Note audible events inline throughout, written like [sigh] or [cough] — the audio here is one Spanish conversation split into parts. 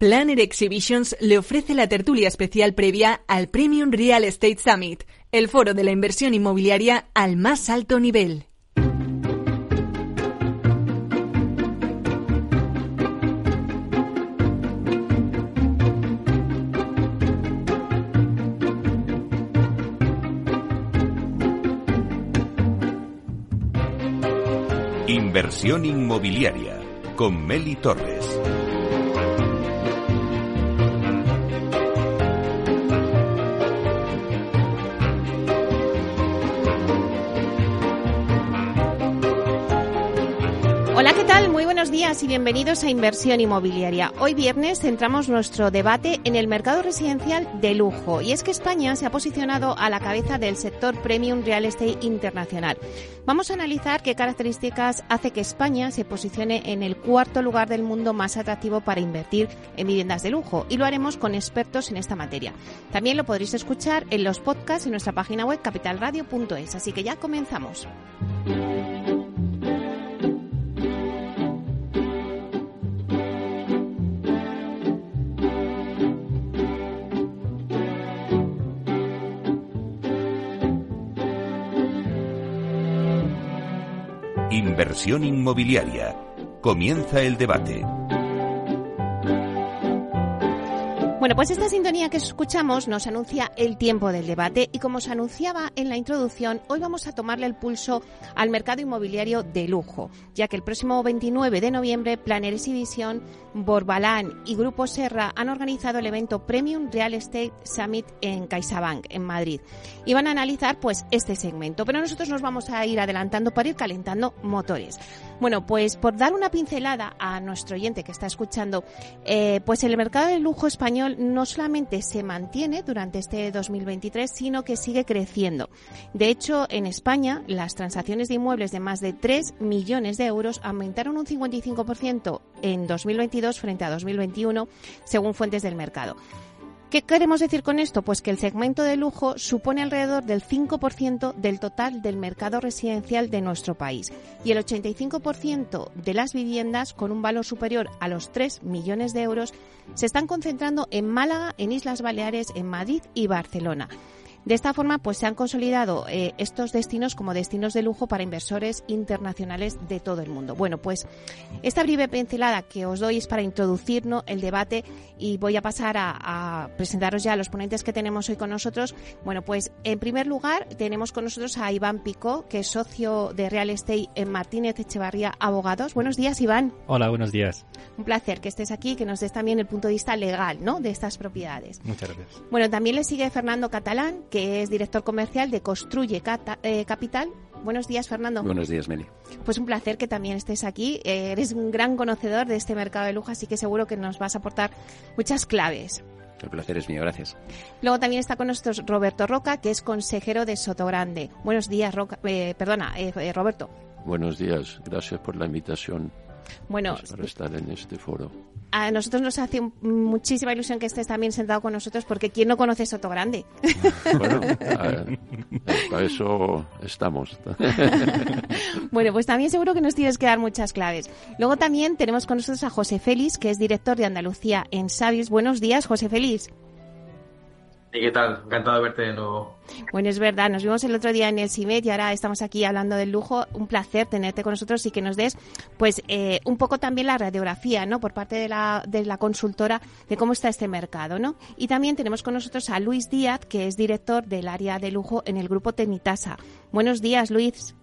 Planner Exhibitions le ofrece la tertulia especial previa al Premium Real Estate Summit, el foro de la inversión inmobiliaria al más alto nivel. Inversión inmobiliaria con Meli Torres. Y bienvenidos a Inversión Inmobiliaria. Hoy viernes centramos nuestro debate en el mercado residencial de lujo y es que España se ha posicionado a la cabeza del sector premium real estate internacional. Vamos a analizar qué características hace que España se posicione en el cuarto lugar del mundo más atractivo para invertir en viviendas de lujo y lo haremos con expertos en esta materia. También lo podréis escuchar en los podcasts en nuestra página web capitalradio.es. Así que ya comenzamos. Inversión inmobiliaria. Comienza el debate. Bueno, pues esta sintonía que escuchamos nos anuncia el tiempo del debate y como os anunciaba en la introducción, hoy vamos a tomarle el pulso al mercado inmobiliario de lujo, ya que el próximo 29 de noviembre Planner Exhibition, Borbalán y Grupo Serra han organizado el evento Premium Real Estate Summit en CaixaBank, en Madrid. Y van a analizar pues este segmento, pero nosotros nos vamos a ir adelantando para ir calentando motores. Bueno, pues por dar una pincelada a nuestro oyente que está escuchando, eh, pues el mercado del lujo español no solamente se mantiene durante este 2023, sino que sigue creciendo. De hecho, en España, las transacciones de inmuebles de más de 3 millones de euros aumentaron un 55% en 2022 frente a 2021, según fuentes del mercado. ¿Qué queremos decir con esto? Pues que el segmento de lujo supone alrededor del 5% del total del mercado residencial de nuestro país y el 85% de las viviendas con un valor superior a los 3 millones de euros se están concentrando en Málaga, en Islas Baleares, en Madrid y Barcelona. De esta forma, pues se han consolidado eh, estos destinos como destinos de lujo para inversores internacionales de todo el mundo. Bueno, pues esta breve pincelada que os doy es para introducirnos el debate y voy a pasar a, a, presentaros ya a los ponentes que tenemos hoy con nosotros. Bueno, pues en primer lugar tenemos con nosotros a Iván Picó, que es socio de Real Estate en Martínez Echevarría Abogados. Buenos días, Iván. Hola, buenos días. Un placer que estés aquí, que nos des también el punto de vista legal, ¿no? De estas propiedades. Muchas gracias. Bueno, también le sigue Fernando Catalán, que es director comercial de Construye Cata, eh, Capital. Buenos días, Fernando. Buenos días, Meli. Pues un placer que también estés aquí. Eh, eres un gran conocedor de este mercado de lujo, así que seguro que nos vas a aportar muchas claves. El placer es mío, gracias. Luego también está con nosotros Roberto Roca, que es consejero de Sotogrande. Buenos días, Roca, eh, perdona, Roberto. Buenos días, gracias por la invitación. Bueno, para estar en este foro. A nosotros nos hace muchísima ilusión que estés también sentado con nosotros, porque ¿quién no conoce Sotogrande? Bueno, a, para eso estamos. [laughs] bueno, pues también seguro que nos tienes que dar muchas claves. Luego también tenemos con nosotros a José Félix, que es director de Andalucía en Savis. Buenos días, José Félix. ¿Y qué tal? Encantado de verte de nuevo. Bueno, es verdad, nos vimos el otro día en el CIMED y ahora estamos aquí hablando del lujo. Un placer tenerte con nosotros y que nos des, pues, eh, un poco también la radiografía, ¿no? Por parte de la, de la consultora de cómo está este mercado, ¿no? Y también tenemos con nosotros a Luis Díaz, que es director del área de lujo en el grupo Tenitasa. Buenos días, Luis.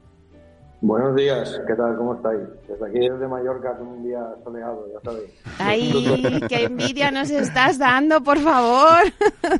Buenos días, ¿qué tal? ¿Cómo estáis? Desde aquí, desde Mallorca, con un día soleado, ya sabéis. ¡Ay, qué envidia nos estás dando, por favor!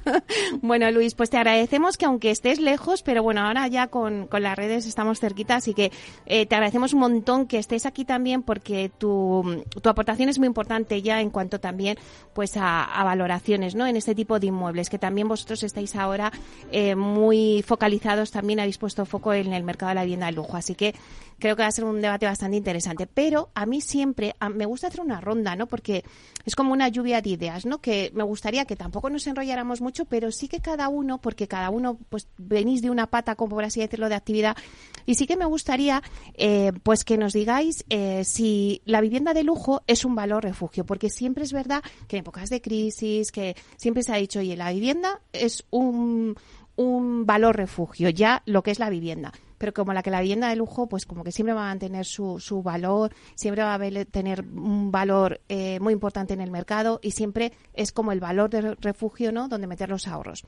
[laughs] bueno, Luis, pues te agradecemos que aunque estés lejos, pero bueno, ahora ya con, con las redes estamos cerquita, así que eh, te agradecemos un montón que estés aquí también porque tu, tu aportación es muy importante ya en cuanto también pues a, a, valoraciones, ¿no? En este tipo de inmuebles, que también vosotros estáis ahora eh, muy focalizados, también habéis puesto foco en el mercado de la vivienda de lujo, así que creo que va a ser un debate bastante interesante. Pero a mí siempre me gusta hacer una ronda, ¿no? Porque es como una lluvia de ideas, ¿no? Que me gustaría que tampoco nos enrolláramos mucho, pero sí que cada uno, porque cada uno, pues venís de una pata, como por así decirlo, de actividad, y sí que me gustaría, eh, pues que nos digáis eh, si la vivienda de lujo es un valor refugio, porque siempre es verdad que en épocas de crisis, que siempre se ha dicho, oye, la vivienda es un, un valor refugio, ya lo que es la vivienda pero como la que la vivienda de lujo, pues como que siempre va a mantener su, su valor, siempre va a tener un valor eh, muy importante en el mercado y siempre es como el valor de refugio, ¿no? Donde meter los ahorros.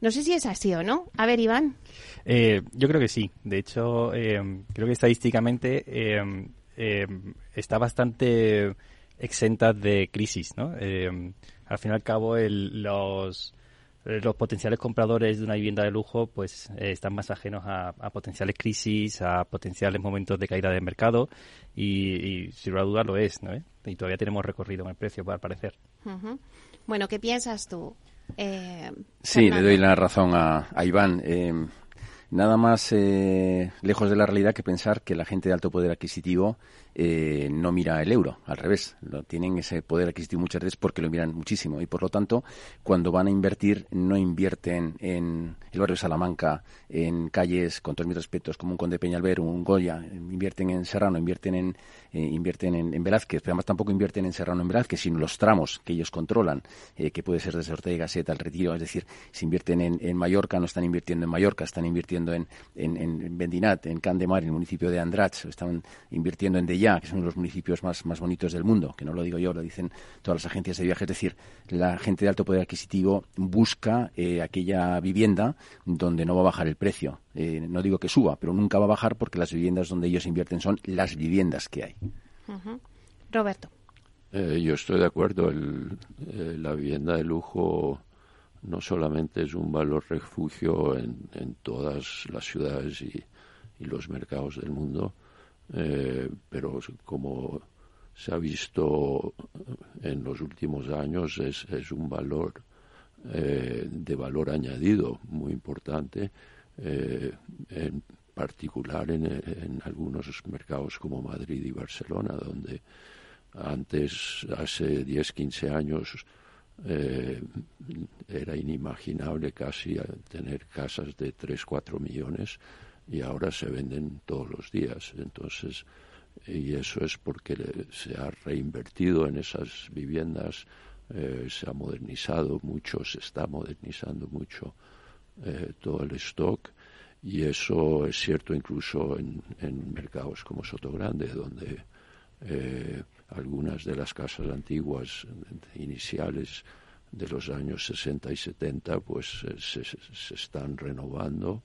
No sé si es así o no. A ver, Iván. Eh, yo creo que sí. De hecho, eh, creo que estadísticamente está bastante exenta de crisis, ¿no? al fin y al cabo, el, los eh, los potenciales compradores de una vivienda de lujo pues eh, están más ajenos a, potenciales crisis, a potenciales momentos de caída del mercado y, sin duda lo es, ¿no? Y todavía tenemos recorrido en el precio, al parecer. Bueno, ¿qué piensas tú? Eh, sí, le doy la razón a, a Iván. nada más lejos de la realidad que pensar que la gente de alto poder adquisitivo eh, no mira el euro, al revés, lo, tienen ese poder adquisitivo muchas veces porque lo miran muchísimo. Y por lo tanto cuando van a invertir no invierten en el barrio de Salamanca, en calles con todos mis respetos como un Conde Peñalver, un Goya, invierten en Serrano, invierten en eh, invierten en, Velázquez, pero además tampoco invierten en Serrano en Velázquez, sino los tramos que ellos controlan, eh, que puede ser desde Ortega y Gasset al Retiro, es decir, si invierten en, Mallorca no están invirtiendo en Mallorca, están invirtiendo en, en, en Bendinat, en Candemar, en el municipio de Andratx, están invirtiendo en Deya que es uno de los municipios más, más bonitos del mundo, que no lo digo yo, lo dicen todas las agencias de viajes. Es decir, la gente de alto poder adquisitivo busca eh, aquella vivienda donde no va a bajar el precio. Eh, no digo que suba, pero nunca va a bajar porque las viviendas donde ellos invierten son las viviendas que hay. Roberto. Eh, yo estoy de acuerdo. la vivienda de lujo no solamente es un valor refugio en, todas las ciudades y, los mercados del mundo, eh, pero como se ha visto en los últimos años es, es un valor eh, de valor añadido muy importante, eh, en particular en, algunos mercados como Madrid y Barcelona, donde antes, hace 10, 15 años, era inimaginable casi tener casas de 3, 4 millones y ahora se venden todos los días. Entonces, y eso es porque se ha reinvertido en esas viviendas, eh, se ha modernizado mucho, se está modernizando mucho eh, todo el stock y eso es cierto incluso en, mercados como Sotogrande, donde eh, algunas de las casas antiguas iniciales de los años 60 y 70 pues se, se están renovando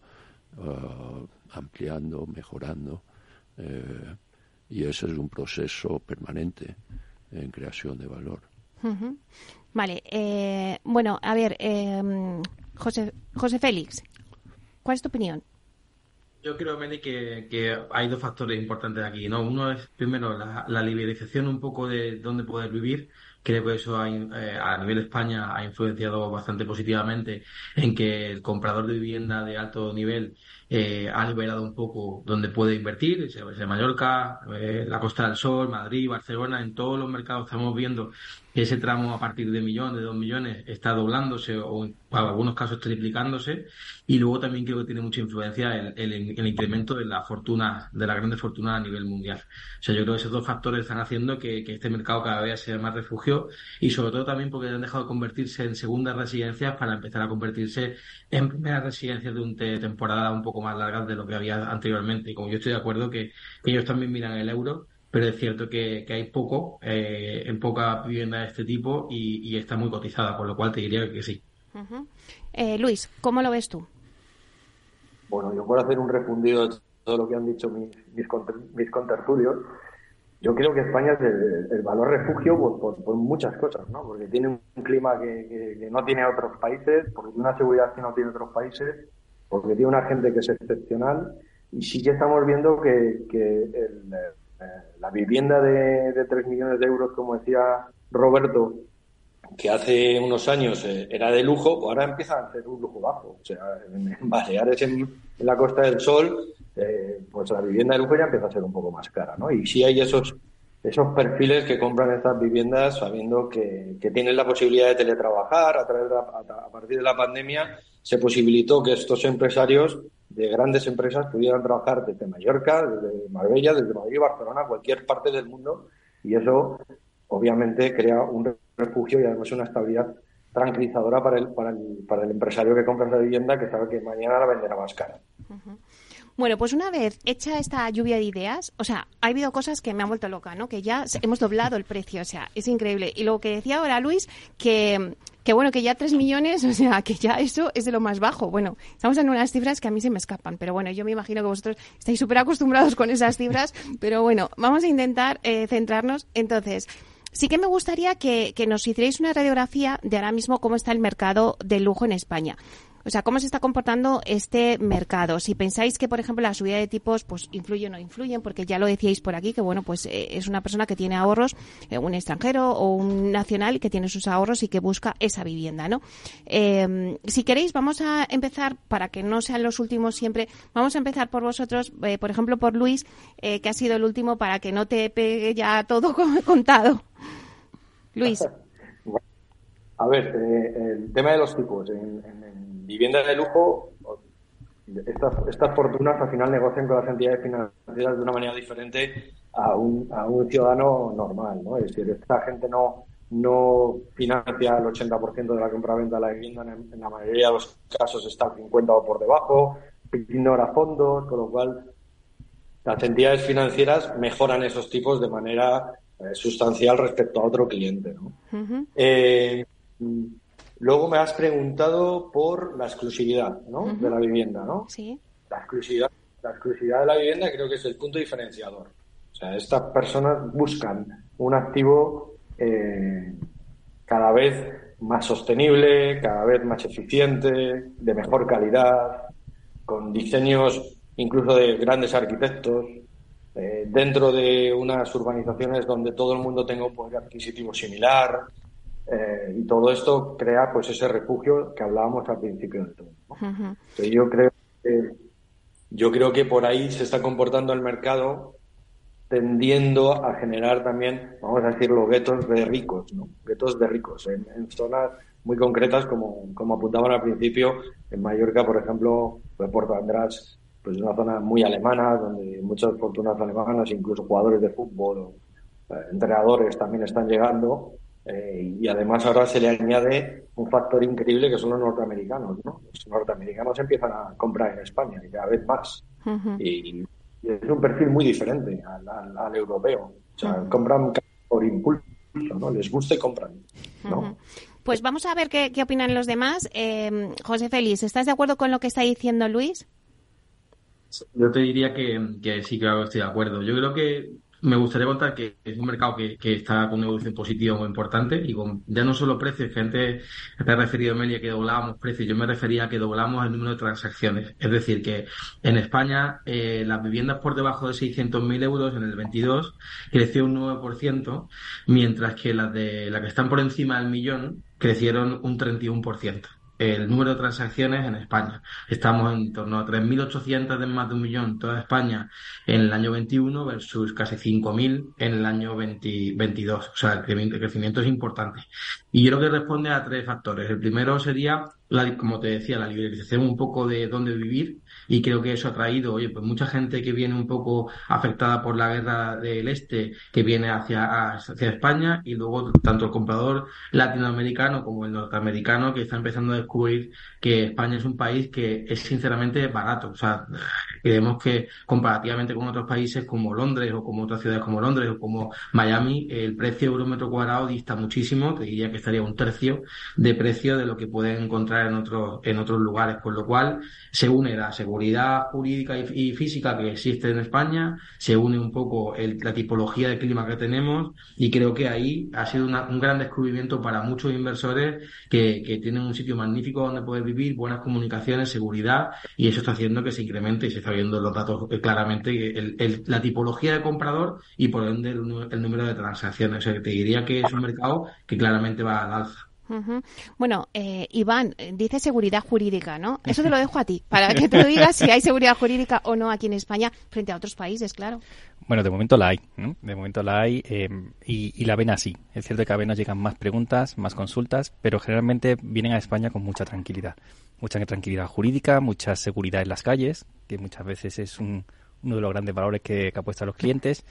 Uh, ampliando, mejorando. Eh, y ese es un proceso permanente en creación de valor. Vale, eh, bueno, a ver, eh, José, José Félix, ¿cuál es tu opinión? Yo creo, Meli, que, que, hay dos factores importantes aquí, ¿no? Uno es, primero, la, la liberalización un poco de dónde poder vivir Creo que eso eh, a nivel de España ha influenciado bastante positivamente en que el comprador de vivienda de alto nivel eh, ha liberado un poco donde puede invertir, sea Mallorca, eh, la Costa del Sol, Madrid, Barcelona, en todos los mercados estamos viendo que ese tramo a partir de millón, de dos millones, está doblándose o en algunos casos triplicándose. Y luego también creo que tiene mucha influencia el, incremento de la fortuna, de la grande fortuna a nivel mundial. O sea, yo creo que esos dos factores están haciendo que, que este mercado cada vez sea más refugio y sobre todo también porque han dejado de convertirse en segundas residencias para empezar a convertirse en primeras residencias de, un, temporada un poco más largas de lo que había anteriormente. Y como yo estoy de acuerdo que ellos también miran el euro pero es cierto que, hay poco, eh, en poca vivienda de este tipo y, está muy cotizada, por lo cual te diría que sí. Eh, Luis, ¿cómo lo ves tú? Bueno, yo por hacer un refundido de todo lo que han dicho mis, mis, contertulios, yo creo que España es el, valor refugio por, muchas cosas, ¿no? Porque tiene un clima que, no tiene otros países, porque tiene una seguridad que no tiene otros países, porque tiene una gente que es excepcional y sí que estamos viendo que, que el, la vivienda de, de 3 millones de euros, como decía Roberto, que hace unos años eh, era de lujo, ahora empieza a ser un lujo bajo. O sea, en Baleares, en, la Costa del Sol, eh, pues la vivienda de lujo ya empieza a ser un poco más cara, ¿no? Y sí hay esos esos perfiles que compran estas viviendas sabiendo que, tienen la posibilidad de teletrabajar a, través a, partir de la pandemia se posibilitó que estos empresarios de grandes empresas pudieran trabajar desde Mallorca, desde Marbella, desde Madrid, Barcelona, cualquier parte del mundo y eso obviamente crea un refugio y además una estabilidad tranquilizadora para el, para el, para el empresario que compra esa vivienda que sabe que mañana la venderá más cara. Bueno, pues una vez hecha esta lluvia de ideas, o sea, ha habido cosas que me han vuelto loca, ¿no? Que ya hemos doblado el precio, o sea, es increíble. Y lo que decía ahora Luis, que, que bueno, que ya 3 millones, [laughs] o sea, que ya eso es de lo más bajo. Bueno, estamos en unas cifras que a mí se me escapan, pero bueno, yo me imagino que vosotros estáis súper acostumbrados con esas cifras, pero bueno, vamos a intentar eh, centrarnos. Entonces, sí que me gustaría que, que nos hicierais una radiografía de ahora mismo cómo está el mercado de lujo en España. O sea, ¿cómo se está comportando este mercado? Si pensáis que, por ejemplo, la subida de tipos pues influye o no influyen, porque ya lo decíais por aquí, que bueno, pues eh, es una persona que tiene ahorros, eh, un extranjero o un nacional que tiene sus ahorros y que busca esa vivienda, ¿no? Em, si queréis, vamos a empezar, para que no sean los últimos siempre, vamos a empezar por vosotros, eh, por ejemplo, por Luis, que ha sido el último, para que no te pegue ya todo [laughs] contado. Luis. [laughs] A ver, el tema de los tipos. en vivienda de lujo, estas, estas fortunas al final negocian con las entidades financieras de una manera diferente a un, a un ciudadano normal, ¿no? Es decir, esta gente no, no financia el 80% de la compra-venta de la vivienda, en, la mayoría de los casos está al 50 o por debajo, ignora fondos, con lo cual las entidades financieras mejoran esos tipos de manera eh, sustancial respecto a otro cliente. ¿no? Luego me has preguntado por la exclusividad ¿no? de la vivienda, ¿no? Sí. La exclusividad, la exclusividad de la vivienda creo que es el punto diferenciador. O sea, estas personas buscan un activo eh, cada vez más sostenible, cada vez más eficiente, de mejor calidad, con diseños incluso de grandes arquitectos, eh, dentro de unas urbanizaciones donde todo el mundo tenga un poder adquisitivo similar, eh, y todo esto crea pues ese refugio que hablábamos al principio del todo. yo creo que yo creo que por ahí se está comportando el mercado tendiendo a generar también, vamos a decirlo, guetos de ricos, ¿no? Guetos de ricos en, zonas muy concretas, como, como apuntaban al principio, en Mallorca, por ejemplo, pues Puerto András, pues es una zona muy alemana, donde muchas fortunas alemanas, incluso jugadores de fútbol o eh, entrenadores también están llegando eh, y además ahora se le añade un factor increíble que son los norteamericanos. ¿no? Los norteamericanos empiezan a comprar en España y cada vez más. y, es un perfil muy diferente al, europeo. O sea, compran por impulso, ¿no? Les gusta y compran. ¿no? Pues vamos a ver qué, qué opinan los demás. Eh, José Félix, ¿estás de acuerdo con lo que está diciendo Luis? Yo te diría que, que sí, claro, estoy de acuerdo. Yo creo que me gustaría contar que es un mercado que, está con una evolución positiva muy importante y con ya no solo precios, que antes te he referido, Melia, que doblábamos precios, yo me refería a que doblamos el número de transacciones. Es decir, que en España eh, las viviendas por debajo de 600.000 euros en el 22 creció un 9%, mientras que las de las que están por encima del millón crecieron un 31% el número de transacciones en España. Estamos en torno a 3.800 de más de un millón toda España en el año 21 versus casi 5.000 en el año 2022. O sea, el crecimiento es importante. Y yo creo que responde a tres factores. El primero sería, la, como te decía, la liberalización un poco de dónde vivir y creo que eso ha traído, oye, pues mucha gente que viene un poco afectada por la guerra del este, que viene hacia, hacia España y luego tanto el comprador latinoamericano como el norteamericano que está empezando a descubrir que España es un país que es sinceramente barato. O sea, creemos que comparativamente con otros países como Londres o como otras ciudades como Londres o como Miami, el precio euro metro cuadrado dista muchísimo, te diría que estaría un tercio de precio de lo que pueden encontrar en otros, en otros lugares, con lo cual se une la seguridad jurídica y, física que existe en España, se une un poco la tipología de clima que tenemos y creo que ahí ha sido un gran descubrimiento para muchos inversores que, que tienen un sitio magnífico donde poder vivir, buenas comunicaciones, seguridad y eso está haciendo que se incremente y se está viendo los datos eh, claramente el, la tipología de comprador y por ende el, número de transacciones. O sea, te diría que es un mercado que claramente va al alza. Bueno, eh, Iván, dice seguridad jurídica, ¿no? [laughs] Eso te lo dejo a ti, para que te digas si hay seguridad jurídica o no aquí en España frente a otros países, claro. Bueno, de momento la hay, ¿no? De momento la hay em, y, la ven así. Es cierto que a veces nos llegan más preguntas, más consultas, pero generalmente vienen a España con mucha tranquilidad. Mucha tranquilidad jurídica, mucha seguridad en las calles, que muchas veces es uno de los grandes valores que, que apuestan los clientes.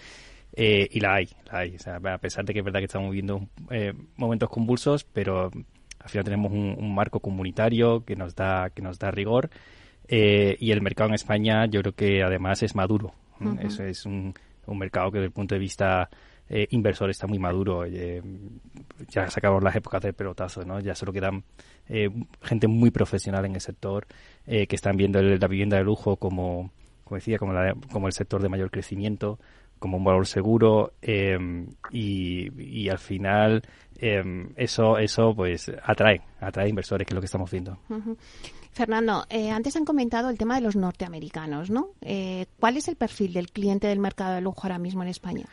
Eh, y la hay, la hay. O sea, a pesar de que es verdad que estamos viviendo eh, momentos convulsos, pero al final tenemos un, marco comunitario que nos da, que nos da rigor. Eh, y el mercado en España yo creo que además es maduro. Eso es un, un, mercado que desde el punto de vista inversor está muy maduro. ya se acabaron las épocas del pelotazo, ¿no? Ya solo quedan gente muy profesional en el sector que están viendo la vivienda de lujo como, como decía, como, la, como el sector de mayor crecimiento como un valor seguro em, y, al final em, eso eso pues atrae atrae inversores que es lo que estamos viendo Fernando eh, antes han comentado el tema de los norteamericanos no eh, cuál es el perfil del cliente del mercado de lujo ahora mismo en España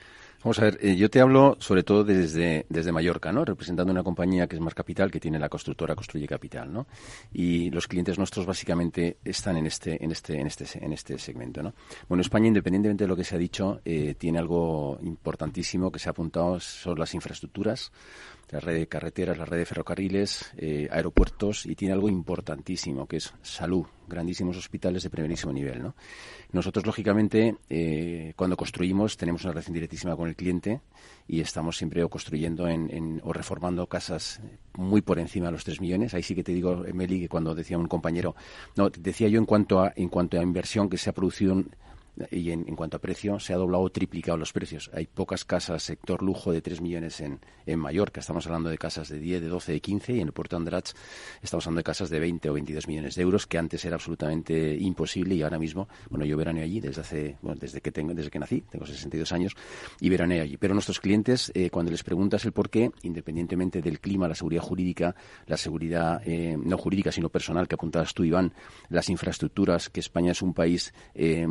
Vamos a ver, eh, yo te hablo sobre todo desde, desde Mallorca, ¿no? Representando una compañía que es Mar Capital, que tiene la constructora Construye Capital, ¿no? Y los clientes nuestros básicamente están en este, en este, en este, en este segmento, ¿no? Bueno, España, independientemente de lo que se ha dicho, eh, tiene algo importantísimo que se ha apuntado, son las infraestructuras la red de carreteras, la red de ferrocarriles, eh, aeropuertos y tiene algo importantísimo que es salud, grandísimos hospitales de primerísimo nivel. ¿no? Nosotros, lógicamente, eh, cuando construimos tenemos una relación directísima con el cliente y estamos siempre o construyendo en, o reformando casas muy por encima de los 3 millones. Ahí sí que te digo, Meli, que cuando decía un compañero, no, decía yo en cuanto a, en cuanto a inversión que se ha producido y en, cuanto a precio se ha doblado o triplicado los precios. Hay pocas casas sector lujo de 3 millones en, en Mallorca. Estamos hablando de casas de 10, de 12, de 15 y en el puerto Andratx estamos hablando de casas de 20 o 22 millones de euros que antes era absolutamente imposible y ahora mismo, bueno, yo veraneo allí desde hace, bueno, desde que tengo, desde que nací, tengo 62 años y veraneo allí. Pero nuestros clientes, eh, cuando les preguntas el por qué, independientemente del clima, la seguridad jurídica, la seguridad eh, no jurídica sino personal que apuntabas tú, Iván, las infraestructuras, que España es un país eh,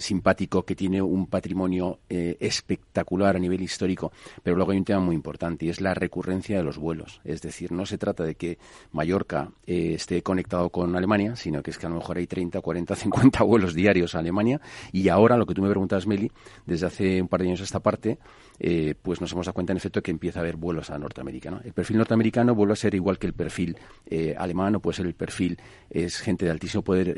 simpático, que tiene un patrimonio eh, espectacular a nivel histórico, pero luego hay un tema muy importante y es la recurrencia de los vuelos. Es decir, no se trata de que Mallorca eh, esté conectado con Alemania, sino que es que a lo mejor hay 30, 40, 50 vuelos diarios a Alemania y ahora lo que tú me preguntas, Meli, desde hace un par de años esta parte, eh, pues nos hemos dado cuenta en efecto que empieza a haber vuelos a Norteamérica. El perfil norteamericano vuelve a ser igual que el perfil alemán o puede ser el perfil, es gente de altísimo poder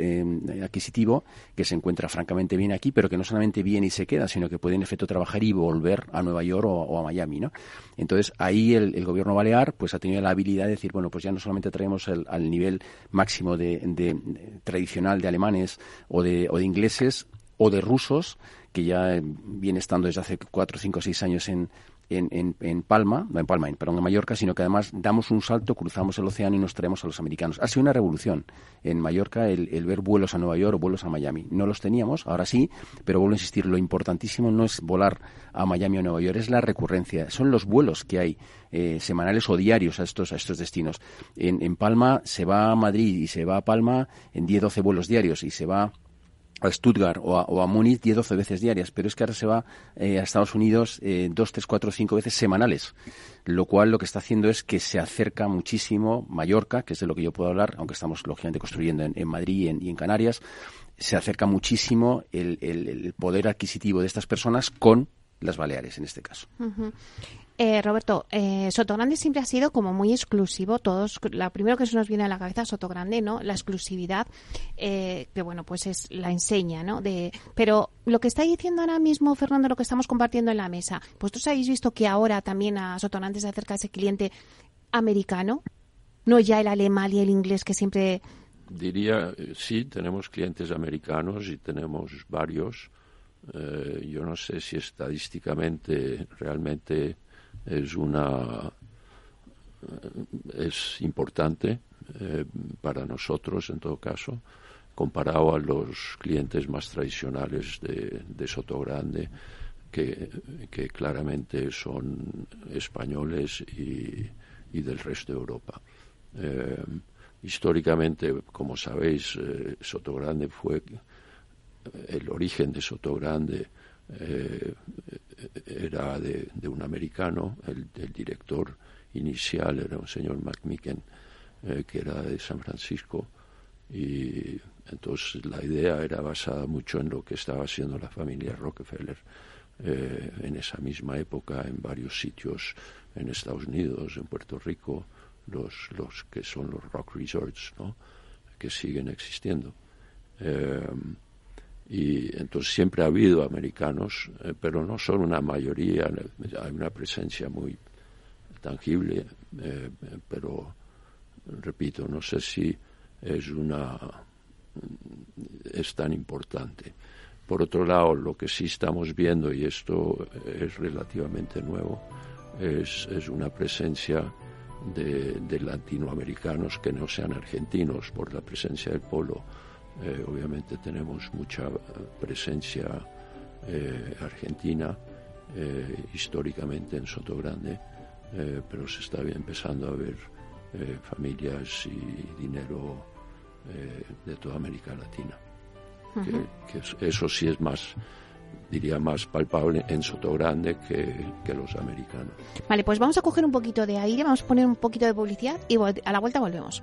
adquisitivo que se encuentra francamente viene aquí, pero que no solamente viene y se queda, sino que puede en efecto trabajar y volver a Nueva York o, a Miami, ¿no? Entonces ahí el, gobierno balear pues ha tenido la habilidad de decir, bueno, pues ya no solamente traemos el, al nivel máximo de, tradicional de alemanes o de, o de ingleses o de rusos, que ya viene estando desde hace cuatro, cinco, seis años en, en, en, Palma, no en Palma, en, perdón, en Mallorca, sino que además damos un salto, cruzamos el océano y nos traemos a los americanos. Ha sido una revolución en Mallorca el, ver vuelos a Nueva York o vuelos a Miami. No los teníamos, ahora sí, pero vuelvo a insistir, lo importantísimo no es volar a Miami o Nueva York, es la recurrencia, son los vuelos que hay eh, semanales o diarios a estos, a estos destinos. En, en Palma se va a Madrid y se va a Palma en 10-12 vuelos diarios y se va a Stuttgart o a, o a Múnich 10 12 veces diarias, pero es que ahora se va eh, a Estados Unidos eh, 2, 3, 4, 5 veces semanales, lo cual lo que está haciendo es que se acerca muchísimo Mallorca, que es de lo que yo puedo hablar, aunque estamos lógicamente construyendo en, Madrid y en, Canarias, se acerca muchísimo el, poder adquisitivo de estas personas con las Baleares en este caso. Eh, Roberto, eh, Sotogrande siempre ha sido como muy exclusivo. Todos, lo primero que se nos viene a la cabeza Sotogrande, ¿no? La exclusividad, eh, que bueno, pues es la enseña, ¿no? Pero lo que está diciendo ahora mismo, Fernando, lo que estamos compartiendo en la mesa, vosotros habéis visto que ahora también a Sotogrande se acerca ese cliente americano, no ya el alemán y el inglés que siempre. Diría, eh, sí, tenemos clientes americanos y tenemos varios. Eh, yo no sé si estadísticamente realmente es una es importante eh, para nosotros en todo caso comparado a los clientes más tradicionales de, de Sotogrande que, que, claramente son españoles y, y, del resto de Europa. Eh, históricamente, como sabéis, eh, Sotogrande fue el origen de Sotogrande eh, era de, un americano, el, director, inicial era un señor McMicken, eh, que era de San Francisco, y entonces la idea era basada mucho en lo que estaba haciendo la familia Rockefeller eh, en esa misma época en varios sitios en Estados Unidos, en Puerto Rico, los, los que son los rock resorts, ¿no? que siguen existiendo. Eh, y entonces siempre ha habido americanos, eh, pero no son una mayoría, hay una presencia muy tangible, pero repito, no sé si es una es tan importante. Por otro lado, lo que sí estamos viendo, y esto es relativamente nuevo, es, una presencia de, latinoamericanos que no sean argentinos por la presencia del polo. Eh, obviamente tenemos mucha presencia eh, argentina eh, históricamente en Soto Grande, pero se está empezando a ver familias y dinero de toda América Latina que, eso sí es más diría más palpable en Sotogrande que, que los americanos. Vale, pues vamos a coger un poquito de aire, vamos a poner un poquito de publicidad y a la vuelta volvemos.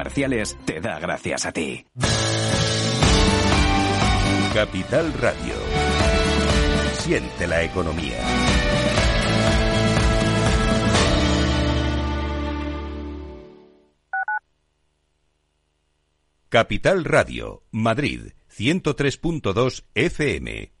comerciales te da gracias a ti. Capital Radio. Siente la economía. Capital Radio, Madrid, 103.2 FM.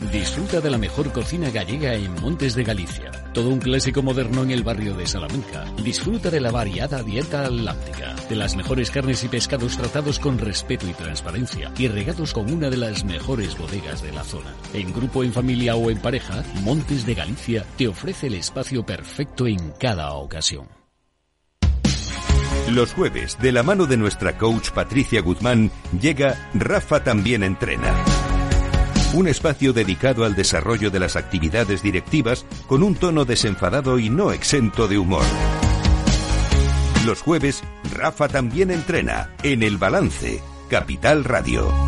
Disfruta de la mejor cocina gallega en Montes de Galicia. Todo un clásico moderno en el barrio de Salamanca. Disfruta de la variada dieta atlántica, de las mejores carnes y pescados tratados con respeto y transparencia y regados con una de las mejores bodegas de la zona. En grupo, en familia o en pareja, Montes de Galicia te ofrece el espacio perfecto en cada ocasión. Los jueves, de la mano de nuestra coach Patricia Guzmán, llega Rafa también entrena un espacio dedicado al desarrollo de las actividades directivas con un tono desenfadado y no exento de humor. Los jueves, Rafa también entrena en El Balance, Capital Radio.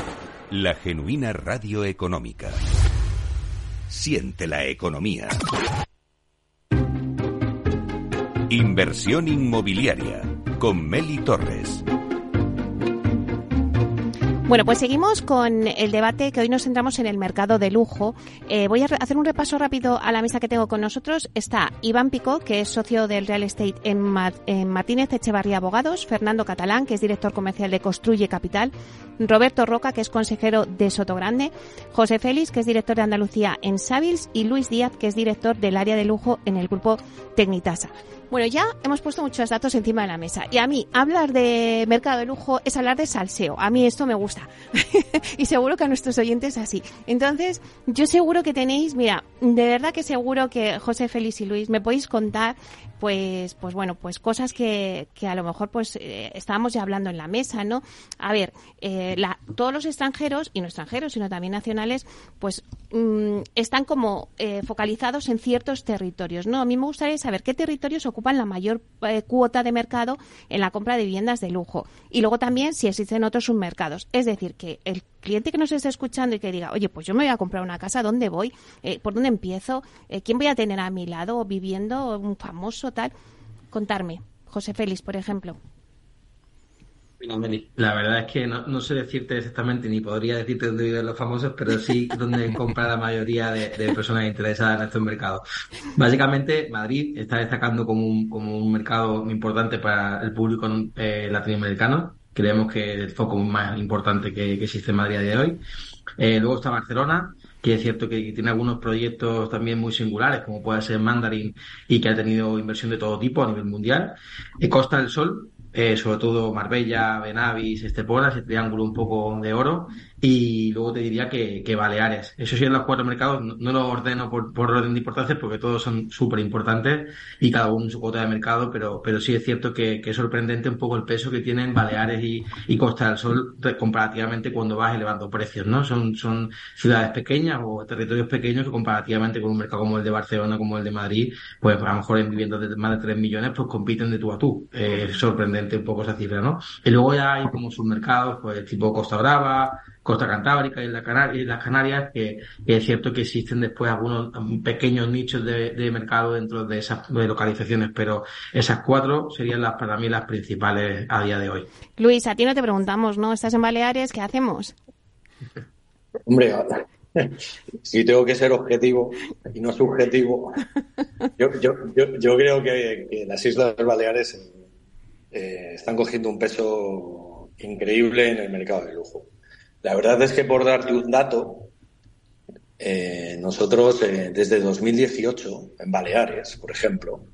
la genuina radio económica. Siente la economía. Inversión inmobiliaria con Meli Torres. Bueno, pues seguimos con el debate que hoy nos centramos en el mercado de lujo. Eh, voy a hacer un repaso rápido a la mesa que tengo con nosotros. Está Iván Pico, que es socio del real estate en, Martínez Echevarría Abogados, Fernando Catalán, que es director comercial de Construye Capital, Roberto Roca, que es consejero de Sotogrande, José Félix, que es director de Andalucía en Savils, y Luis Díaz, que es director del área de lujo en el grupo Tecnitasa. Bueno, ya hemos puesto muchos datos encima de la mesa. Y a mí, hablar de mercado de lujo es hablar de salseo. A mí esto me gusta. [laughs] y seguro que a nuestros oyentes así. Entonces, yo seguro que tenéis, mira, de verdad que seguro que José Félix y Luis me podéis contar pues, pues bueno, pues cosas que, que a lo mejor pues eh, estábamos ya hablando en la mesa, ¿no? A ver, eh, la, todos los extranjeros, y no extranjeros, sino también nacionales, pues mm, están como eh, focalizados en ciertos territorios, ¿no? A mí me gustaría saber qué territorios ocupan la mayor cuota de mercado en la compra de viviendas de lujo. Y luego también si existen otros submercados. Es decir, que el cliente que nos esté escuchando y que diga, oye, pues yo me voy a comprar una casa, ¿dónde voy? ¿Por dónde empiezo? ¿Quién voy a tener a mi lado viviendo? ¿Un famoso? tal, contarme. José Félix, por ejemplo. La verdad es que no, sé decirte exactamente, ni podría decirte dónde viven los famosos, pero sí [laughs] dónde compra la mayoría de, personas interesadas en estos mercados. Básicamente, Madrid está destacando como un, como un mercado muy importante para el público eh, latinoamericano. Creemos que es el foco más importante que, existe en Madrid a día de hoy. Eh, luego está Barcelona, que es cierto que tiene algunos proyectos también muy singulares, como puede ser Mandarin, y que ha tenido inversión de todo tipo a nivel mundial. Eh, Costa del Sol, eh, sobre todo Marbella, Benavis, Estepona, ese triángulo un poco de oro, y luego te diría que, que Baleares. Eso sí, en los cuatro mercados no, los ordeno por, por, orden de importancia porque todos son súper importantes y cada uno su cuota de mercado, pero, pero sí es cierto que, es sorprendente un poco el peso que tienen Baleares y, Costa del Sol comparativamente cuando vas elevando precios, ¿no? Son, son ciudades pequeñas o territorios pequeños que comparativamente con un mercado como el de Barcelona, como el de Madrid, pues a lo mejor en viviendas de más de 3 millones, pues compiten de tú a tú. Eh, sorprendente un poco esa cifra, ¿no? Y luego ya hay como submercados, pues tipo Costa Brava, Costa Cantábrica y, la las Canarias, que, es cierto que existen después algunos pequeños nichos de, mercado dentro de esas localizaciones, pero esas cuatro serían las para mí las principales a día de hoy. Luis, a ti no te preguntamos, ¿no? ¿Estás en Baleares? ¿Qué hacemos? [laughs] Hombre, [laughs] si tengo que ser objetivo y no subjetivo, [laughs] yo, yo, yo, creo que, las Islas Baleares eh, están cogiendo un peso increíble en el mercado de lujo. La verdad es que por darte un dato, eh, nosotros eh, desde 2018, en Baleares, por ejemplo,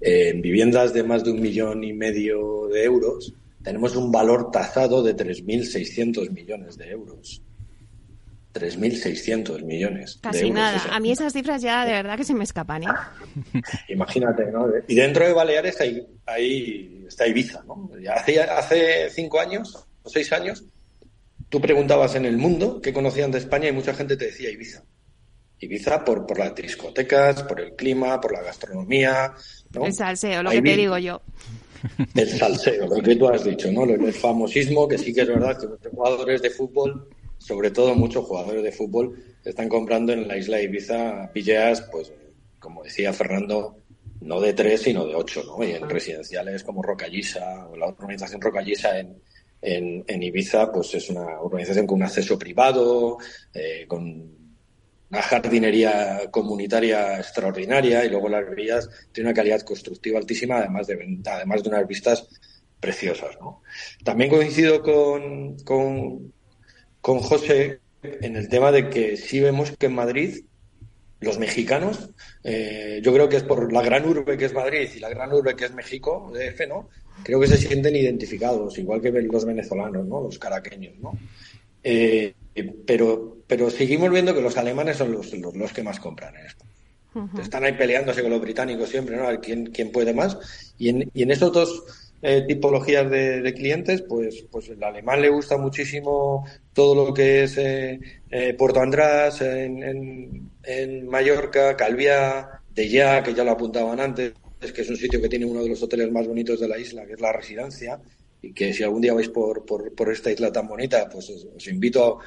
en viviendas de más de un millón y medio de euros, tenemos un valor tasado de 3.600 millones de euros. 3.600 millones. Casi de euros. nada. A mí esas cifras ya de verdad que se me escapan. ¿eh? [laughs] Imagínate, ¿no? Y dentro de Baleares hay, hay, está Ibiza, ¿no? Hace, hace cinco años o seis años Tú preguntabas en el mundo qué conocían de España y mucha gente te decía Ibiza. Ibiza por, por las discotecas, por el clima, por la gastronomía. ¿no? El salseo, lo que te digo yo. [laughs] El salseo, lo que tú has dicho, ¿no? El famosismo, que sí que es verdad que muchos jugadores de fútbol, sobre todo muchos jugadores de fútbol, están comprando en la isla de Ibiza pilleas, pues, como decía Fernando, no de tres, sino de ocho, ¿no? Y en residenciales como Rocallisa o la organización Rocallisa en, en, Ibiza, pues es una organización con un acceso privado, eh, con una jardinería comunitaria extraordinaria y luego las villas tiene una calidad constructiva altísima, además de, además de unas vistas preciosas. ¿no? También coincido con, con, con José en el tema de que sí vemos que en Madrid los mexicanos, eh, yo creo que es por la gran urbe que es Madrid y la gran urbe que es México, DF, ¿no? Creo que se sienten identificados, igual que los venezolanos, ¿no? Los caraqueños, ¿no? Eh, pero, pero seguimos viendo que los alemanes son los, los, que más compran en esto. Están ahí peleándose con los británicos siempre, ¿no? A ver quién, quién puede más. Y en, y en estos dos eh, tipologías de, clientes, pues, pues el alemán le gusta muchísimo todo lo que es eh, eh, Puerto András, en, en, Mallorca, Calviá, De Ya, que ya lo apuntaban antes, es que es un sitio que tiene uno de los hoteles más bonitos de la isla, que es la residencia, y que si algún día vais por, por, por esta isla tan bonita, pues os, invito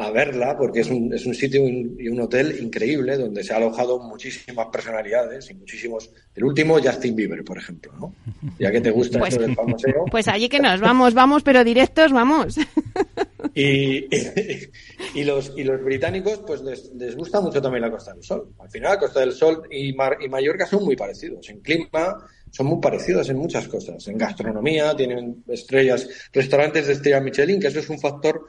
a verla porque es un, es un sitio y un hotel increíble donde se ha alojado muchísimas personalidades y muchísimos. El último, Justin Bieber, por ejemplo, ¿no? Ya que te gusta pues, eso del famoso. Pues allí que nos vamos, vamos, pero directos, vamos. [laughs] Y, [laughs] y, los, y los británicos, pues les, les, gusta mucho también la Costa del Sol. Al final, la Costa del Sol y, Mar, y Mallorca son muy parecidos. En clima son muy parecidos en muchas cosas. En gastronomía, tienen estrellas, restaurantes de estrella Michelin, que eso es un factor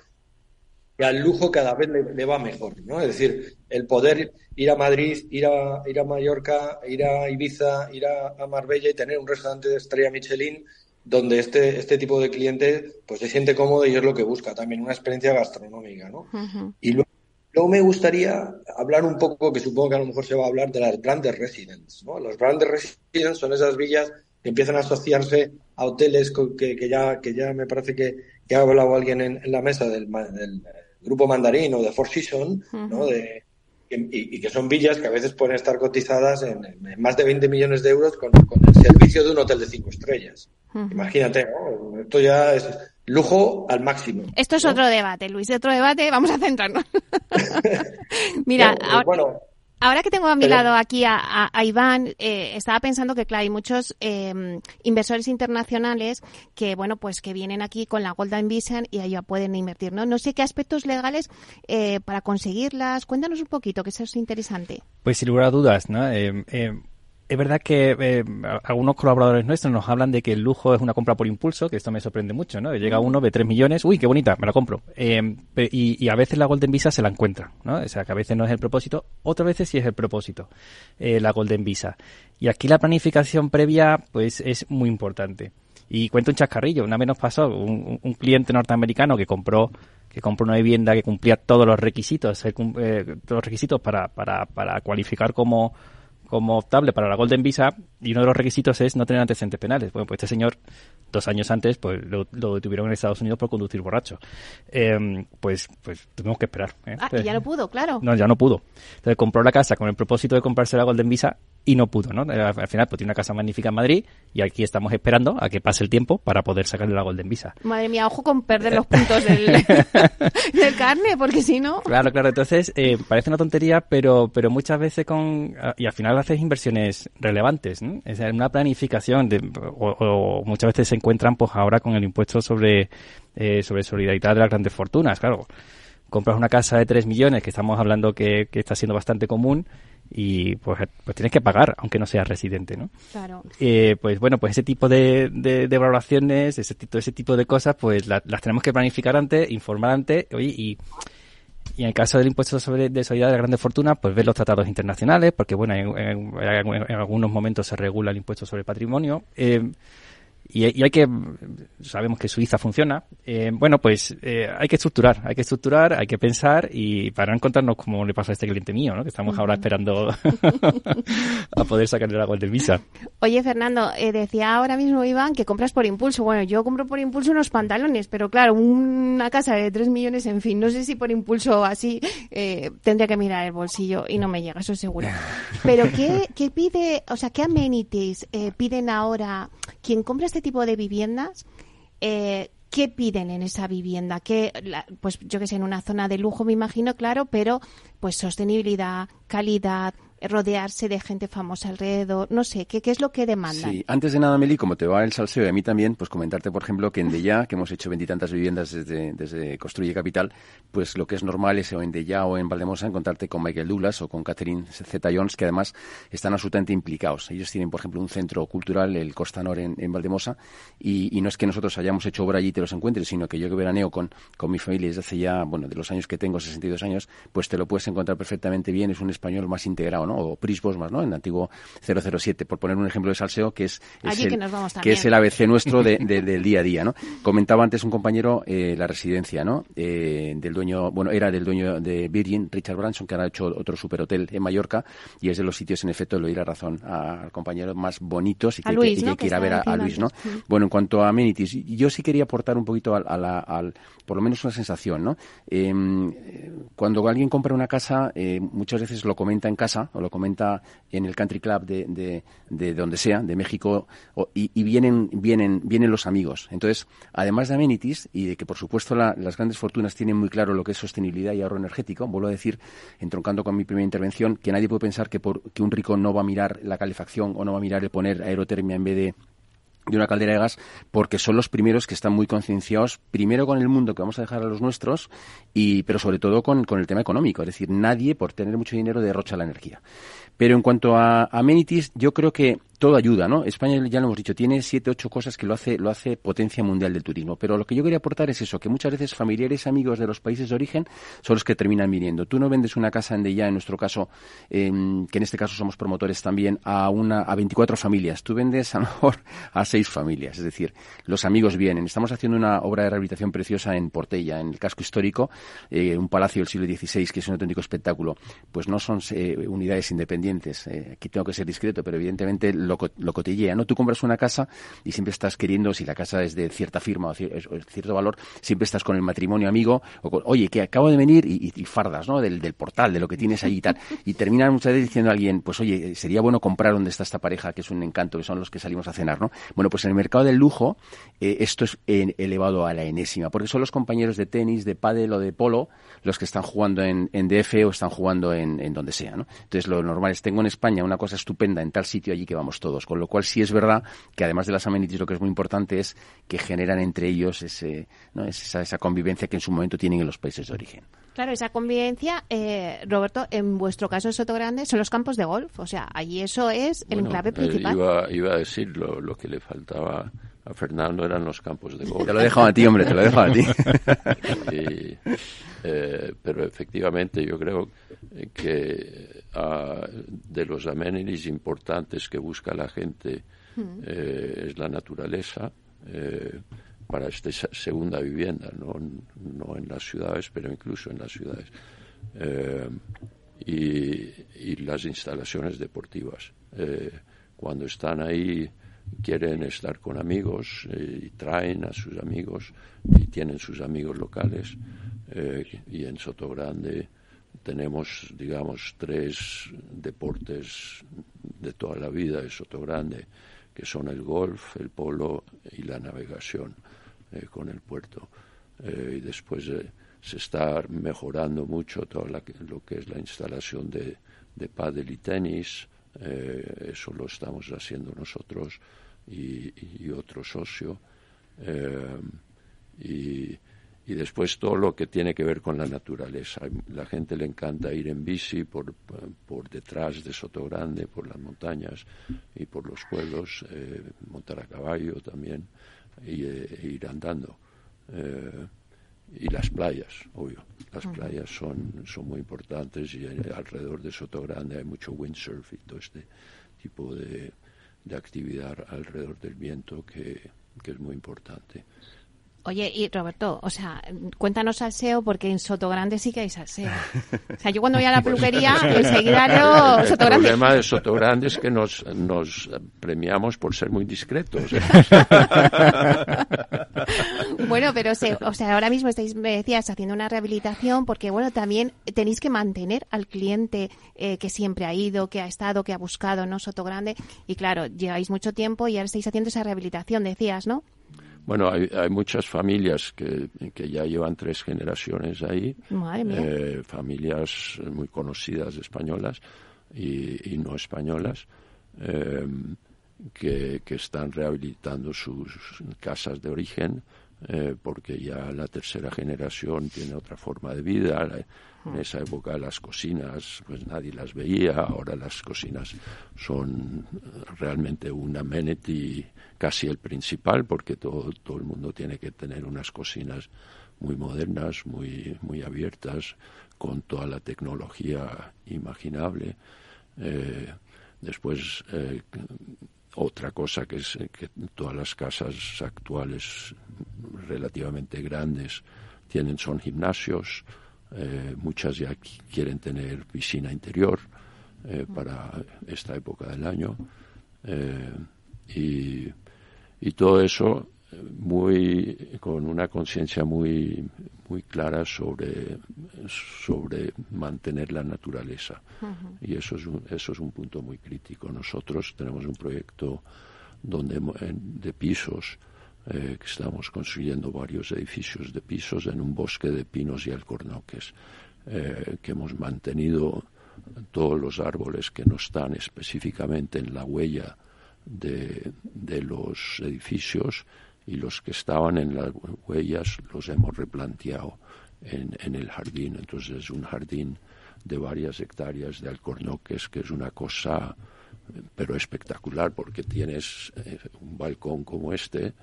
que al lujo cada vez le, va mejor, ¿no? Es decir, el poder ir a Madrid, ir a, ir a Mallorca, ir a Ibiza, ir a, Marbella y tener un restaurante de estrella Michelin donde este, este tipo de cliente pues se siente cómodo y es lo que busca también, una experiencia gastronómica, ¿no? Y luego, me gustaría hablar un poco, que supongo que a lo mejor se va a hablar de las branded residents, ¿no? Los branded residents son esas villas que empiezan a asociarse a hoteles que, que ya, que ya me parece que, que ha hablado alguien en, la mesa del, del Grupo Mandarín o de Four Seasons, ¿no? De, y, que son villas que a veces pueden estar cotizadas en, más de 20 millones de euros con, el servicio de un hotel de cinco estrellas. Imagínate, esto ya es lujo al máximo. Esto es otro debate, Luis, otro debate, vamos a centrarnos. [laughs] Mira, bueno, Ahora que tengo a mi lado aquí a, Iván, eh, estaba pensando que, claro, hay muchos em, inversores internacionales que, bueno, pues que vienen aquí con la Golden Visa y allá pueden invertir, ¿no? No sé qué aspectos legales eh, para conseguirlas. Cuéntanos un poquito, que eso es interesante. Pues sin lugar a dudas, ¿no? Es verdad que eh, algunos colaboradores nuestros nos hablan de que el lujo es una compra por impulso, que esto me sorprende mucho, ¿no? Llega uno, ve 3 millones, uy, qué bonita, me la compro. Eh, y, a veces la Golden Visa se la encuentra, ¿no? O sea, que a veces no es el propósito, otras veces sí es el propósito, eh, la Golden Visa. Y aquí la planificación previa, pues, es muy importante. Y cuento un chascarrillo, una vez nos pasó un, cliente norteamericano que compró que compró una vivienda que cumplía todos los requisitos, todos los requisitos para, para, para cualificar como como optable para la Golden Visa y uno de los requisitos es no tener antecedentes penales. Bueno, pues este señor, dos años antes, pues lo, detuvieron en Estados Unidos por conducir borracho. Em, pues, pues tuvimos que esperar. ¿eh? Ah, y ya no pudo, claro. No, ya no pudo. Entonces compró la casa con el propósito de comprarse la Golden Visa y no pudo, ¿no? Al final, pues tiene una casa magnífica en Madrid y aquí estamos esperando a que pase el tiempo para poder sacarle la Golden Visa. Madre mía, ojo con perder los puntos del, [laughs] del carne, porque si no... Claro, claro. Entonces, eh, parece una tontería, pero, pero muchas veces con... Y al final haces inversiones relevantes, ¿no? Es una planificación de, o, muchas veces se encuentran pues ahora con el impuesto sobre, eh, sobre solidaridad de las grandes fortunas, claro compras una casa de 3 millones, que estamos hablando que, que, está siendo bastante común, y pues, pues tienes que pagar, aunque no seas residente, ¿no? Claro. Eh, pues bueno, pues ese tipo de, de, de valoraciones, ese tipo, ese tipo de cosas, pues las tenemos que planificar antes, informar antes, oye, y, y en el caso del impuesto sobre de solidaridad de grandes fortunas, pues ver los tratados internacionales, porque bueno, en, en, algunos momentos se regula el impuesto sobre patrimonio. Eh, y, hay que, sabemos que Suiza funciona, eh, bueno, pues eh, hay que estructurar, hay que estructurar, hay que pensar y para no encontrarnos como le pasa a este cliente mío, ¿no? que estamos ahora esperando [laughs] a poder sacarle la del Visa. Oye, Fernando, eh, decía ahora mismo Iván que compras por impulso. Bueno, yo compro por impulso unos pantalones, pero claro, una casa de 3 millones, en fin, no sé si por impulso así tendría que mirar el bolsillo y no me llega, eso seguro. [laughs] Pero ¿qué, qué pide, o sea, qué amenities piden ahora quien compra este tipo de viviendas, eh, ¿qué piden en esa vivienda? ¿Qué, pues yo que sé, en una zona de lujo me imagino, claro, pero pues sostenibilidad, calidad, rodearse de gente famosa alrededor, no sé, ¿qué, es lo que demandan? Sí, antes de nada, Meli, como te va el salseo y a mí también, pues comentarte, por ejemplo, que en Deya, que hemos hecho veintitantas viviendas desde, desde Construye Capital, pues lo que es normal es o en Deya o en Valdemosa encontrarte con Michael Douglas o con Catherine Zeta-Jones, que además están absolutamente implicados. Ellos tienen, por ejemplo, un centro cultural, el Costanor en, en Valdemosa, y, y, no es que nosotros hayamos hecho obra allí y te los encuentres, sino que yo que veraneo con, con mi familia desde hace ya, bueno, de los años que tengo, 62 años, pues te lo puedes encontrar perfectamente bien, es un español más integrado, ¿no? O Pris Bosmas, ¿no? En el antiguo 007, por poner un ejemplo de salseo que es, el, que es el ABC nuestro de- de- del día a día, ¿no? Comentaba antes un compañero eh, la residencia, ¿no? Eh, del dueño, bueno, era del dueño de Virgin, Richard Branson, que ahora ha hecho otro superhotel en Mallorca y es de los sitios, en efecto, le doy la razón al compañero más bonitos y que, Luis, y que ¿no? hay que Que ir a ver a, Luis, ¿no? Bueno, en cuanto a amenities, yo sí quería aportar un poquito al, a la- al- por lo menos una sensación, ¿no? Em, Eh, cuando alguien compra una casa, muchas veces lo comenta en casa o lo comenta en el country club de, de, de donde sea, de México, y, y vienen, vienen, vienen los amigos. Entonces, además de amenities y de que, por supuesto, la- las grandes fortunas tienen muy claro lo que es sostenibilidad y ahorro energético, vuelvo a decir, entroncando con mi primera intervención, que nadie puede pensar que, por, que un rico no va a mirar la calefacción o no va a mirar el poner aerotermia en vez de de una caldera de gas porque son los primeros que están muy concienciados primero con el mundo que vamos a dejar a los nuestros y pero sobre todo con, con el tema económico es decir nadie por tener mucho dinero derrocha la energía. Pero en cuanto a amenities yo creo que todo ayuda, ¿no? España, ya lo hemos dicho, tiene siete, ocho cosas que lo hace, lo hace potencia mundial del turismo. Pero lo que yo quería aportar es eso, que muchas veces familiares, amigos de los países de origen son los que terminan viniendo. Tú no vendes una casa en Deya, en nuestro caso, que en este caso somos promotores también, a una, a 24 familias. Tú vendes a lo mejor a seis familias. Es decir, los amigos vienen. Estamos haciendo una obra de rehabilitación preciosa en Portella, en el casco histórico, eh, un palacio del siglo XVI, que es un auténtico espectáculo. Pues no son eh, unidades independientes. Eh, aquí tengo que ser discreto, pero evidentemente lo, lo ¿no? Tú compras una casa y siempre estás queriendo, si la casa es de cierta firma o cier- o cierto valor, siempre estás con el matrimonio amigo, o con, oye, que acabo de venir y, fardas, ¿no? Del, del portal, de lo que tienes ahí y tal. Y terminan muchas veces diciendo a alguien, pues oye, sería bueno comprar donde está esta pareja, que es un encanto, que son los que salimos a cenar, ¿no? Bueno, pues en el mercado del lujo, eh, esto es eh, elevado a la enésima, porque son los compañeros de tenis, de pádel o de polo los que están jugando en, en DF o están jugando en, en donde sea, ¿no? Entonces lo normal es, tengo en España una cosa estupenda en tal sitio allí que vamos todos, con lo cual sí es verdad que además de las amenities lo que es muy importante es que generan entre ellos ese, ¿no? Es esa, esa convivencia que en su momento tienen en los países de origen. Claro, esa convivencia, eh, Roberto, en vuestro caso en Sotogrande son los campos de golf. O sea, allí eso es el Bueno, enclave eh, principal. iba, iba a decir lo, lo que le faltaba a Fernando eran los campos de golf. Te lo he dejado a ti, hombre, te lo he dejado a ti. [laughs] Y, eh, pero efectivamente yo creo que ah, de los amenities importantes que busca la gente Mm. eh, es la naturaleza eh, para esta se- segunda vivienda, no, no en las ciudades, pero incluso en las ciudades. Eh, y, y las instalaciones deportivas. Eh, cuando están ahí quieren estar con amigos eh, y traen a sus amigos y tienen sus amigos locales. Eh, y en Sotogrande tenemos, digamos, tres deportes de toda la vida de Sotogrande, que son el golf, el polo y la navegación eh, con el puerto. Y después se está mejorando mucho todo lo que es la instalación de, de pádel y tenis. Eh, eso lo estamos haciendo nosotros y, otro socio. Eh, y, y después todo lo que tiene que ver con la naturaleza. La gente le encanta ir en bici por, por detrás de Sotogrande, por las montañas y por los pueblos, eh, montar a caballo también y eh, ir andando. Eh, y las playas, obvio. Las playas son, son muy importantes y eh, alrededor de Sotogrande hay mucho windsurf y todo este tipo de, de actividad alrededor del viento que, que es muy importante. Oye, y Roberto, o sea, cuéntanos salseo porque en Sotogrande sí que hay salseo. O sea, yo cuando voy a la [laughs] peluquería, enseguida leo El problema de Sotogrande es que nos, nos premiamos por ser muy discretos. [laughs] [laughs] Bueno, pero se- o sea, ahora mismo estáis, me decías, haciendo una rehabilitación porque, bueno, también tenéis que mantener al cliente eh, que siempre ha ido, que ha estado, que ha buscado, ¿no? Sotogrande. Y claro, lleváis mucho tiempo y ahora estáis haciendo esa rehabilitación, decías, ¿no? Bueno, hay, hay muchas familias que, que ya llevan tres generaciones ahí, Madre mía. eh, familias muy conocidas españolas y, y no españolas, eh, que, que están rehabilitando sus casas de origen, eh, porque ya la tercera generación tiene otra forma de vida. En esa época las cocinas, pues nadie las veía, ahora las cocinas son realmente un amenity casi el principal, porque todo, todo el mundo tiene que tener unas cocinas muy modernas, muy, muy abiertas, con toda la tecnología imaginable. Eh, después, eh, otra cosa que es que todas las casas actuales relativamente grandes tienen son gimnasios, muchas ya quieren tener piscina interior para esta época del año y, y todo eso muy con una conciencia muy muy clara sobre sobre mantener la naturaleza. Y eso es un, eso es un punto muy crítico. Nosotros tenemos un proyecto donde de pisos eh, que estamos construyendo varios edificios de pisos en un bosque de pinos y alcornoques eh, que hemos mantenido todos los árboles que no están específicamente en la huella de, de los edificios y los que estaban en las huellas los hemos replanteado en, en el jardín. Entonces es un jardín de varias hectáreas de alcornoques, que es una cosa, pero espectacular, porque tienes eh, un balcón como este,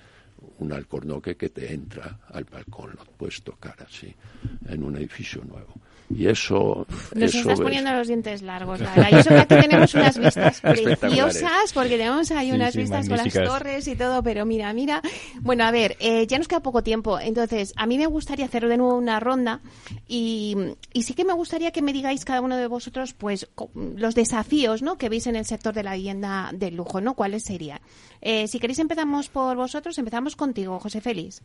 un alcornoque que te entra al balcón, lo puedes tocar así, en un edificio nuevo. Y eso. Nos estás poniendo los dientes largos, la verdad. [laughs] Y eso que aquí tenemos unas vistas [laughs] preciosas, porque tenemos ahí unas vistas con las torres y todo, pero mira, mira. Bueno, a ver, eh, ya nos queda poco tiempo. Entonces, a mí me gustaría hacer de nuevo una ronda y, y sí que me gustaría que me digáis cada uno de vosotros, pues, los desafíos, ¿no? Que veis en el sector de la vivienda del lujo, ¿no? ¿Cuáles serían? Eh, si queréis, empezamos por vosotros. Empezamos contigo, José Félix.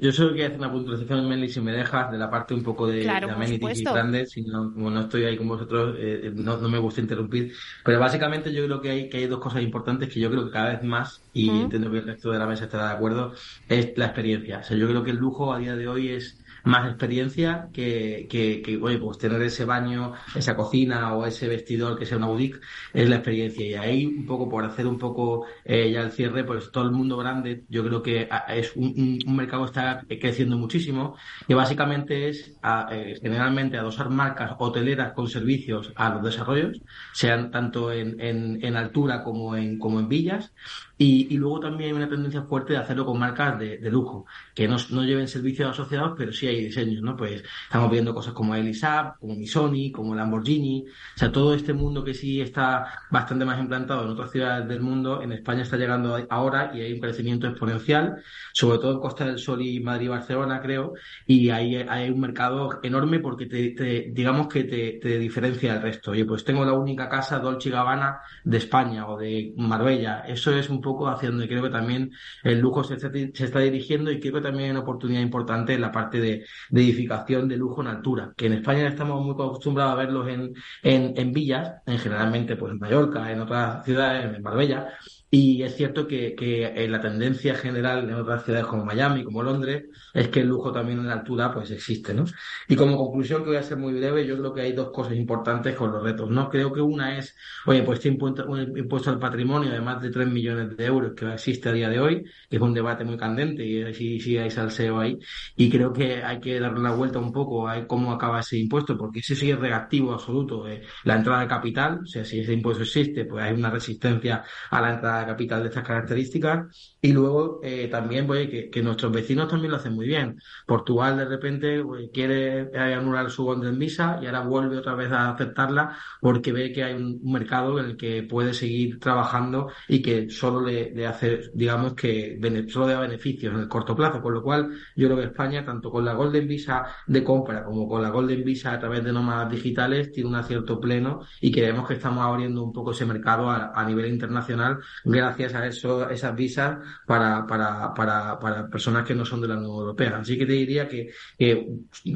Yo solo quería hacer una puntualización, Meli, si me dejas, de la parte un poco de, claro, de amenities y grandes, si no, como no estoy ahí con vosotros, eh, eh, no, no, me gusta interrumpir. Pero básicamente yo creo que hay, que hay dos cosas importantes que yo creo que cada vez más, y entiendo que el resto de la mesa estará de acuerdo, es la experiencia. O sea, yo creo que el lujo a día de hoy es más experiencia que, que, que, oye, pues tener ese baño, esa cocina o ese vestidor que sea una boutique, es la experiencia. Y ahí, un poco por hacer un poco eh, ya el cierre, pues todo el mundo grande, yo creo que es un, mercado que está creciendo muchísimo y básicamente es a, eh, generalmente adosar marcas hoteleras con servicios a los desarrollos, sean tanto en, en, en altura como en, como en villas, y, luego también hay una tendencia fuerte de hacerlo con marcas de, lujo, que no, no, lleven servicios asociados, pero sí hay diseños, ¿no? Pues estamos viendo cosas como Elisab, como Missoni, como Lamborghini, o sea, todo este mundo que sí está bastante más implantado en otras ciudades del mundo, en España está llegando ahora y hay un crecimiento exponencial, sobre todo en Costa del Sol y Madrid y Barcelona, creo, y ahí hay un mercado enorme porque te, te digamos que te, te, diferencia del resto. Oye, pues tengo la única casa Dolce Gabbana de España o de Marbella, eso es un poco hacia donde creo que también el lujo se está, se está dirigiendo y creo que también hay una oportunidad importante en la parte de, de, edificación de lujo en altura, que en España estamos muy acostumbrados a verlos en, en, en villas, en generalmente pues en Mallorca, en otras ciudades, en Marbella, y es cierto que, que la tendencia general en otras ciudades como Miami, como Londres, es que el lujo también en la altura pues existe, ¿no? Y como conclusión, que voy a ser muy breve, yo creo que hay dos cosas importantes con los retos, ¿no? Creo que una es, oye, pues este impuesto, un impuesto al patrimonio de más de 3 millones de euros que existe a día de hoy, que es un debate muy candente y si, si hay salseo ahí, y creo que hay que darle la vuelta un poco a cómo acaba ese impuesto, porque ese sí es reactivo absoluto. Eh, la entrada de capital, o sea, si ese impuesto existe, pues hay una resistencia a la entrada capital de estas características y luego eh, también pues, que, nuestros vecinos también lo hacen muy bien. Portugal de repente pues, quiere anular su Golden Visa y ahora vuelve otra vez a aceptarla porque ve que hay un, mercado en el que puede seguir trabajando y que solo le, hace, digamos que solo da beneficios en el corto plazo. Con lo cual yo creo que España, tanto con la Golden Visa de compra como con la Golden Visa a través de nómadas digitales, tiene un acierto pleno y creemos que estamos abriendo un poco ese mercado a nivel internacional gracias a eso, esas visas para, para, para, para personas que no son de la Unión Europea. Así que te diría que, que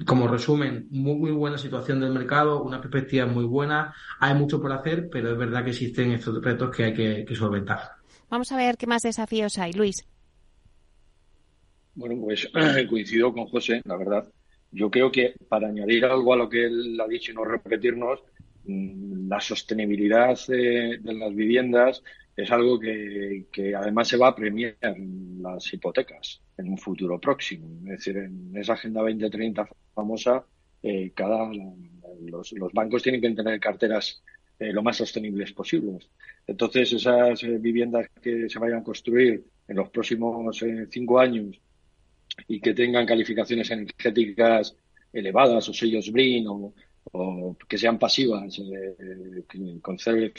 como resumen, muy, muy buena situación del mercado, una perspectiva muy buena, hay mucho por hacer, pero es verdad que existen estos retos que hay que, que solventar. Vamos a ver qué más desafíos hay, Luis. Bueno, pues [clears throat] coincido con José, la verdad. Yo creo que para añadir algo a lo que él ha dicho y no repetirnos, la sostenibilidad de, de las viviendas es algo que, que, además se va a premiar las hipotecas en un futuro próximo. Es decir, en esa Agenda 2030 famosa, eh, cada, los, los, bancos tienen que tener carteras eh, lo más sostenibles posibles. Entonces, esas eh, viviendas que se vayan a construir en los próximos cinco años y que tengan calificaciones energéticas elevadas o sellos BRIN o, o que sean pasivas, eh, que conserve,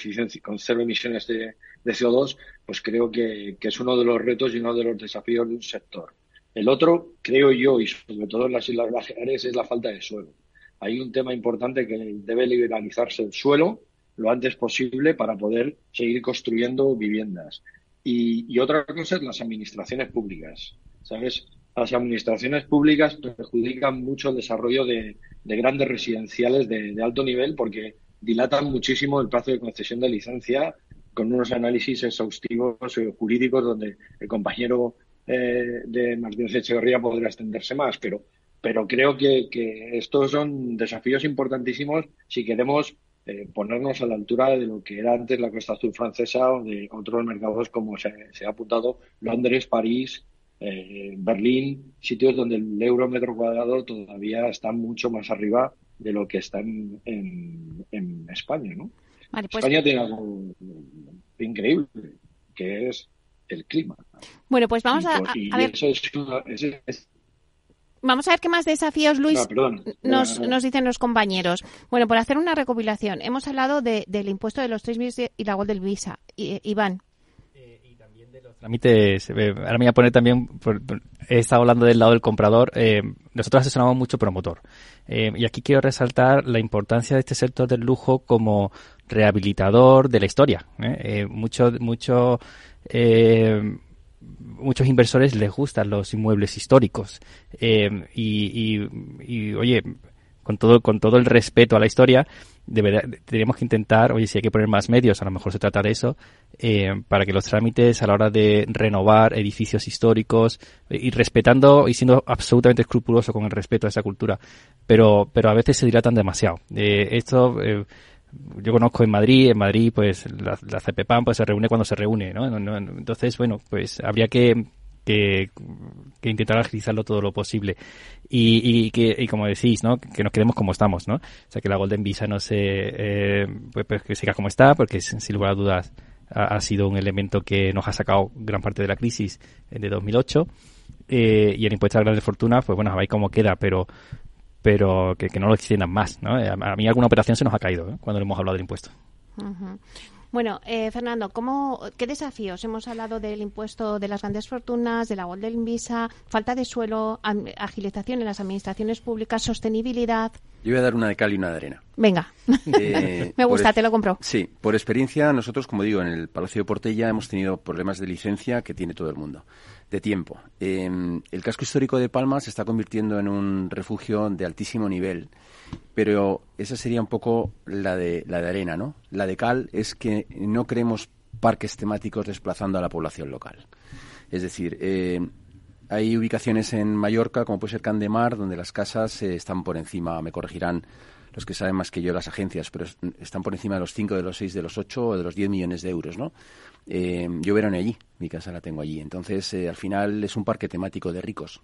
emisiones de, CO2, pues creo que, es uno de los retos y uno de los desafíos de un sector. El otro, creo yo, y sobre todo en las Islas Baleares, es la falta de suelo. Hay un tema importante que debe liberalizarse el suelo lo antes posible para poder seguir construyendo viviendas. Y otra cosa es las administraciones públicas. ¿Sabes? Las administraciones públicas perjudican mucho el desarrollo de, grandes residenciales de, alto nivel porque dilatan muchísimo el plazo de concesión de licencia con unos análisis exhaustivos eh, jurídicos donde el compañero eh, de Martínez Echeverría podrá extenderse más, pero, pero creo que, estos son desafíos importantísimos si queremos eh, ponernos a la altura de lo que era antes la Costa Azul francesa o de otros mercados como se, se ha apuntado Londres, París, eh, Berlín, sitios donde el euro metro cuadrado todavía está mucho más arriba de lo que está en, en, España, ¿no? Pues España tiene algo increíble, que es el clima. Bueno, pues vamos a, ver. Vamos a ver qué más desafíos, Luis, nos, nos, dicen los compañeros. Bueno, por hacer una recopilación, hemos hablado de, del impuesto de los tres meses y la Golden Visa. Iván, trámites, eh, ahora me voy a poner también, he estado hablando del lado del comprador, eh, nosotros asesoramos mucho promotor. Eh, y aquí quiero resaltar la importancia de este sector del lujo como rehabilitador de la historia. mucho, mucho, muchos inversores les gustan los inmuebles históricos. y, y, oye, con todo, con todo el respeto a la historia, deberíamos que intentar, oye, si hay que poner más medios, a lo mejor se trata de eso, eh, para que los trámites a la hora de renovar edificios históricos eh, y respetando y siendo absolutamente escrupuloso con el respeto a esa cultura, pero, pero a veces se dilatan demasiado. Eh, esto, yo conozco en Madrid, en Madrid pues la, la CPPAM pues se reúne cuando se reúne, ¿no? Entonces, bueno, pues habría que que, intentar agilizarlo todo lo posible. Y, y, que, y como decís, ¿no? Que nos quedemos como estamos, ¿no? O sea, que la Golden Visa no se, eh, pues, pues, que siga como está, porque sin lugar a dudas ha, sido un elemento que nos ha sacado gran parte de la crisis de 2008. Eh, y el impuesto a la grandes fortunas, pues bueno, ver cómo queda, pero pero que, no lo extiendan más, ¿no? A, mí alguna operación se nos ha caído ¿eh? cuando hemos hablado del impuesto. Bueno, eh, Fernando, ¿cómo, ¿qué desafíos? Hemos hablado del impuesto de las grandes fortunas, de la Golden Visa, falta de suelo, agilización en las administraciones públicas, sostenibilidad. Yo voy a dar una de cal y una de arena. Venga, eh, [laughs] me gusta, te lo compro. Sí, por experiencia, nosotros, como digo, en el Palacio de Portella hemos tenido problemas de licencia que tiene todo el mundo, de tiempo. Em, el casco histórico de Palma se está convirtiendo en un refugio de altísimo nivel pero esa sería un poco la de, la de arena, ¿no? La de cal es que no queremos parques temáticos desplazando a la población local. Es decir, eh, hay ubicaciones en Mallorca, como puede ser Candemar, donde las casas eh, están por encima, me corregirán los que saben más que yo las agencias, pero están por encima de los 5, de los 6, de los 8 o de los 10 millones de euros, ¿no? Eh, yo verán allí, mi casa la tengo allí. Entonces, al final es un parque temático de ricos.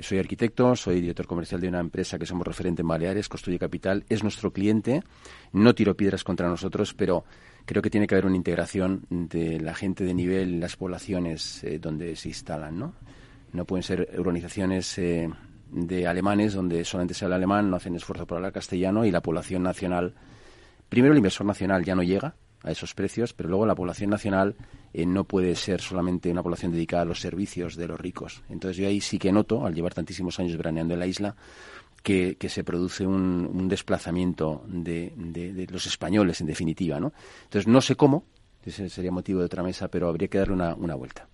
Soy arquitecto, soy director comercial de una empresa que somos referente en Baleares, Construye Capital, es nuestro cliente, no tiro piedras contra nosotros, pero creo que tiene que haber una integración de la gente de nivel las poblaciones eh, donde se instalan, ¿no? No pueden ser urbanizaciones eh, de alemanes donde solamente se habla alemán, no hacen esfuerzo por hablar castellano y la población nacional, primero el inversor nacional ya no llega a esos precios, pero luego la población nacional eh, no puede ser solamente una población dedicada a los servicios de los ricos. Entonces yo ahí sí que noto, al llevar tantísimos años veraneando en la isla, que, se produce un, desplazamiento de, los españoles, en definitiva. ¿no? Entonces no sé cómo, ese sería motivo de otra mesa, pero habría que darle una, vuelta.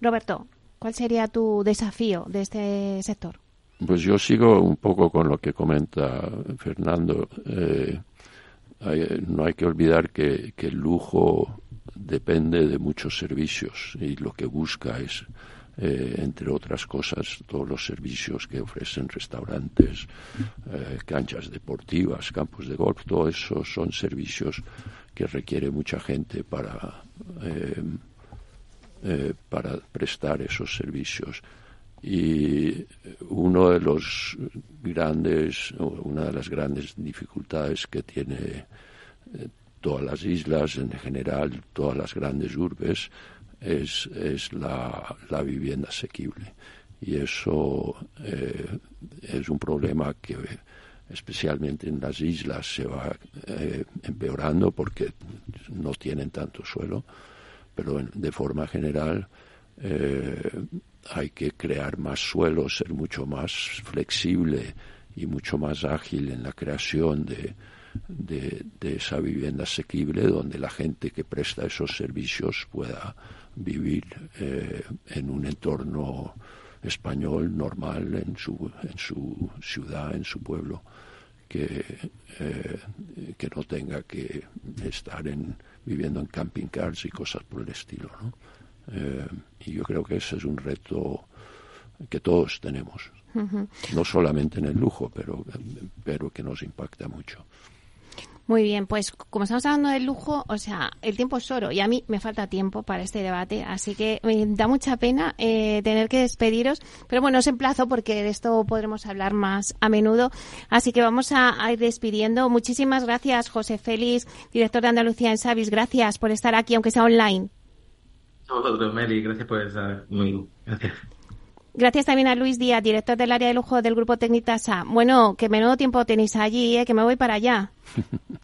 Roberto, ¿cuál sería tu desafío de este sector? Pues yo sigo un poco con lo que comenta Fernando. Eh, no hay que olvidar que, el lujo depende de muchos servicios y lo que busca es, eh, entre otras cosas, todos los servicios que ofrecen restaurantes, eh, canchas deportivas, campos de golf, todo eso son servicios que requiere mucha gente para, eh, para prestar esos servicios y uno de los grandes una de las grandes dificultades que tiene eh, todas las islas en general todas las grandes urbes es, es la, la vivienda asequible. Y eso eh, es un problema que especialmente en las islas, se va eh, empeorando porque no tienen tanto suelo, pero de forma general eh, hay que crear más suelo, ser mucho más flexible y mucho más ágil en la creación de, esa vivienda asequible donde la gente que presta esos servicios pueda vivir eh, en un entorno español normal en su, en su ciudad, en su pueblo, que, eh, que no tenga que estar en, viviendo en camping cars y cosas por el estilo. ¿no? Eh, y yo creo que ese es un reto que todos tenemos, no solamente en el lujo, pero, pero que nos impacta mucho. Muy bien, pues como estamos hablando del lujo, o sea, el tiempo es oro y a mí me falta tiempo para este debate, así que me da mucha pena eh, tener que despediros, pero bueno, os emplazo porque de esto podremos hablar más a menudo, así que vamos a, ir despidiendo. Muchísimas gracias, José Félix, director de Andalucía en Savis, gracias por estar aquí, aunque sea online. A vosotros, Meli, gracias por estar conmigo. Gracias. Gracias también a Luis Díaz, director del área de lujo del grupo Tecnitasa. Bueno, que menudo tiempo tenéis allí, ¿eh? que me voy para allá. [laughs]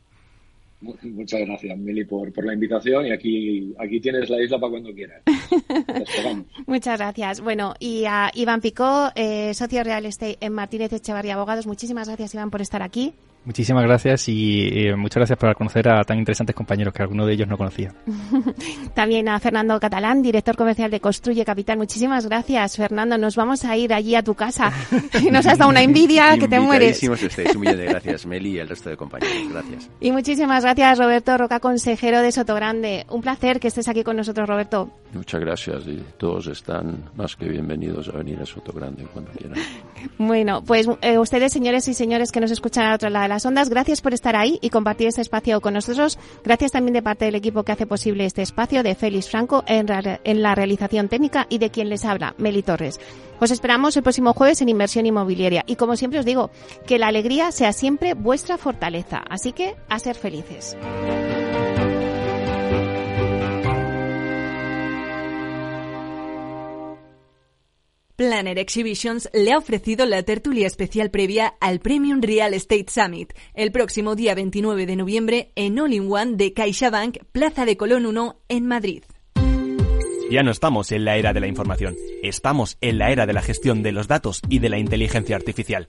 Muchas gracias, Meli, por, por la invitación y aquí, aquí tienes la isla para cuando quieras. [laughs] Muchas gracias. Bueno, y a Iván Picó, eh, socio real estate en Martínez Echevarría Abogados. Muchísimas gracias, Iván, por estar aquí. Muchísimas gracias y muchas gracias por conocer a tan interesantes compañeros que alguno de ellos no conocía. [laughs] También a Fernando Catalán, director comercial de Construye Capital. Muchísimas gracias, Fernando. Nos vamos a ir allí a tu casa. [laughs] Nos has dado una envidia que te mueres. Un millón de gracias, Meli y el resto de compañeros. Gracias. [laughs] Y muchísimas gracias, Roberto Roca, consejero de Sotogrande. Un placer que estés aquí con nosotros, Roberto. Muchas gracias y todos están más que bienvenidos a venir a Sotogrande cuando quieran. Bueno, pues eh, ustedes, señores y señores que nos escuchan a otro lado de la ondas. Gracias por estar ahí y compartir este espacio con nosotros. Gracias también de parte del equipo que hace posible este espacio, de Félix Franco en, en la realización técnica y de quien les habla, Meli Torres. Os esperamos el próximo jueves en Inversión Inmobiliaria y como siempre os digo, que la alegría sea siempre vuestra fortaleza. Así que a ser felices. Planner Exhibitions le ha ofrecido la tertulia especial previa al Premium Real Estate Summit el próximo día 29 de noviembre en All in One de CaixaBank, Plaza de Colón 1 en Madrid. Ya no estamos en la era de la información, estamos en la era de la gestión de los datos y de la inteligencia artificial.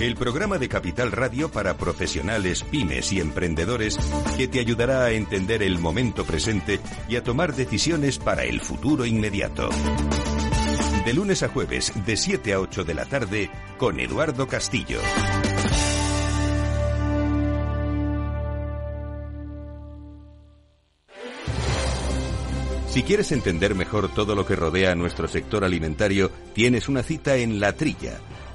el programa de Capital Radio para profesionales, pymes y emprendedores que te ayudará a entender el momento presente y a tomar decisiones para el futuro inmediato. De lunes a jueves, de 7 a 8 de la tarde, con Eduardo Castillo. Si quieres entender mejor todo lo que rodea a nuestro sector alimentario, tienes una cita en La Trilla